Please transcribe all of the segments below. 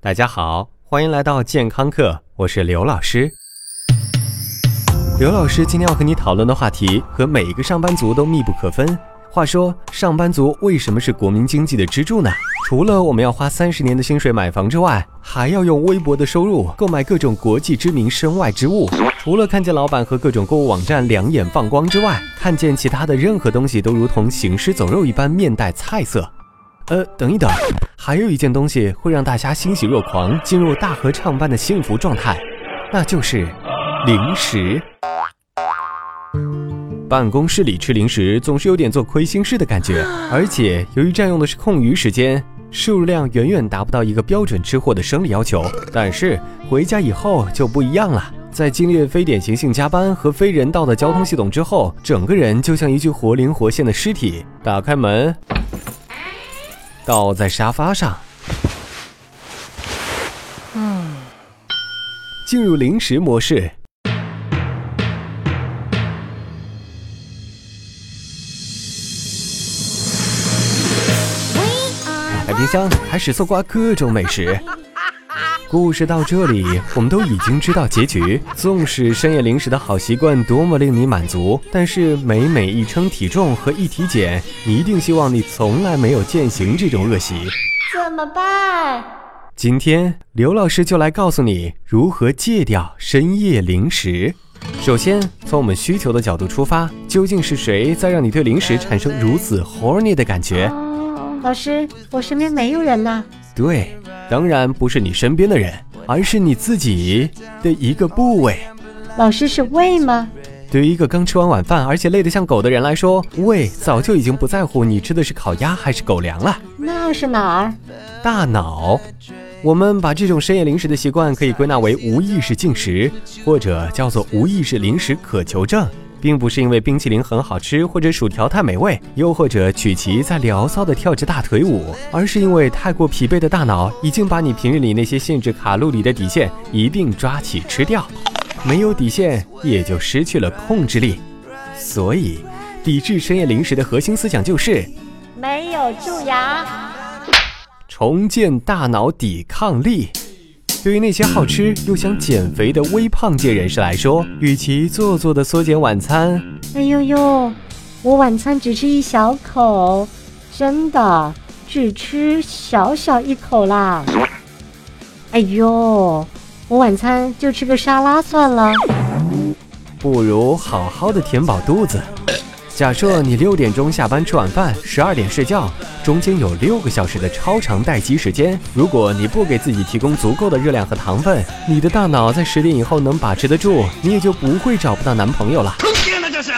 大家好，欢迎来到健康课，我是刘老师。刘老师今天要和你讨论的话题和每一个上班族都密不可分。话说，上班族为什么是国民经济的支柱呢？除了我们要花三十年的薪水买房之外，还要用微薄的收入购买各种国际知名身外之物。除了看见老板和各种购物网站两眼放光之外，看见其他的任何东西都如同行尸走肉一般面带菜色。呃，等一等，还有一件东西会让大家欣喜若狂，进入大合唱般的幸福状态，那就是零食。办公室里吃零食总是有点做亏心事的感觉，而且由于占用的是空余时间，摄入量远远达不到一个标准吃货的生理要求。但是回家以后就不一样了，在经历了非典型性加班和非人道的交通系统之后，整个人就像一具活灵活现的尸体。打开门。倒在沙发上，嗯，进入零食模式。打开冰箱，开始搜刮各种美食。故事到这里，我们都已经知道结局。纵使深夜零食的好习惯多么令你满足，但是每每一称体重和一体检，你一定希望你从来没有践行这种恶习。怎么办？今天刘老师就来告诉你如何戒掉深夜零食。首先，从我们需求的角度出发，究竟是谁在让你对零食产生如此 horny 的感觉？老师，我身边没有人呐。对。当然不是你身边的人，而是你自己的一个部位。老师是胃吗？对于一个刚吃完晚饭而且累得像狗的人来说，胃早就已经不在乎你吃的是烤鸭还是狗粮了。那是哪儿？大脑。我们把这种深夜零食的习惯可以归纳为无意识进食，或者叫做无意识零食渴求症。并不是因为冰淇淋很好吃，或者薯条太美味，又或者曲奇在聊骚的跳着大腿舞，而是因为太过疲惫的大脑已经把你平日里那些限制卡路里的底线一并抓起吃掉，没有底线也就失去了控制力。所以，抵制深夜零食的核心思想就是没有蛀牙，重建大脑抵抗力。对于那些好吃又想减肥的微胖界人士来说，与其做作的缩减晚餐，哎呦呦，我晚餐只吃一小口，真的只吃小小一口啦。哎呦，我晚餐就吃个沙拉算了，不如好好的填饱肚子。假设你六点钟下班吃晚饭，十二点睡觉，中间有六个小时的超长待机时间。如果你不给自己提供足够的热量和糖分，你的大脑在十点以后能把持得住，你也就不会找不到男朋友了。坑爹呢这是！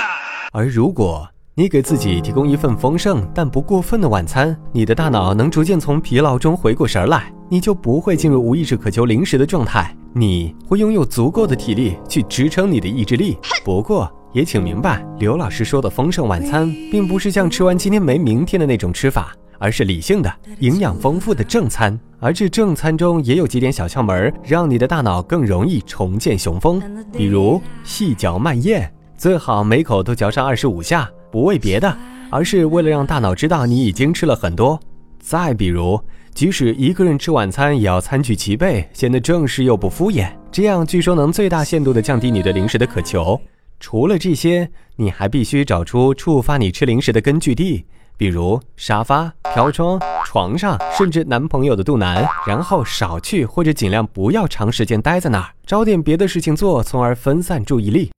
而如果你给自己提供一份丰盛但不过分的晚餐，你的大脑能逐渐从疲劳中回过神来，你就不会进入无意识渴求零食的状态，你会拥有足够的体力去支撑你的意志力。不过。也请明白，刘老师说的丰盛晚餐，并不是像吃完今天没明天的那种吃法，而是理性的、营养丰富的正餐。而这正餐中也有几点小窍门，让你的大脑更容易重建雄风。比如细嚼慢咽，最好每口都嚼上二十五下，不为别的，而是为了让大脑知道你已经吃了很多。再比如，即使一个人吃晚餐，也要餐具齐备，显得正式又不敷衍，这样据说能最大限度地降低你对零食的渴求。除了这些，你还必须找出触发你吃零食的根据地，比如沙发、飘窗、床上，甚至男朋友的肚腩，然后少去或者尽量不要长时间待在那儿，找点别的事情做，从而分散注意力。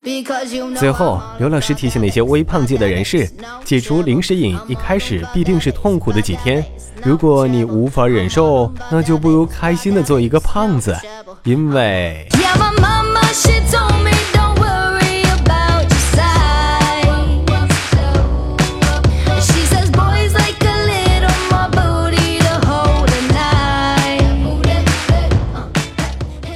最后，刘老师提醒那些微胖界的人士，解除零食瘾一开始必定是痛苦的几天，如果你无法忍受，那就不如开心的做一个胖子，因为。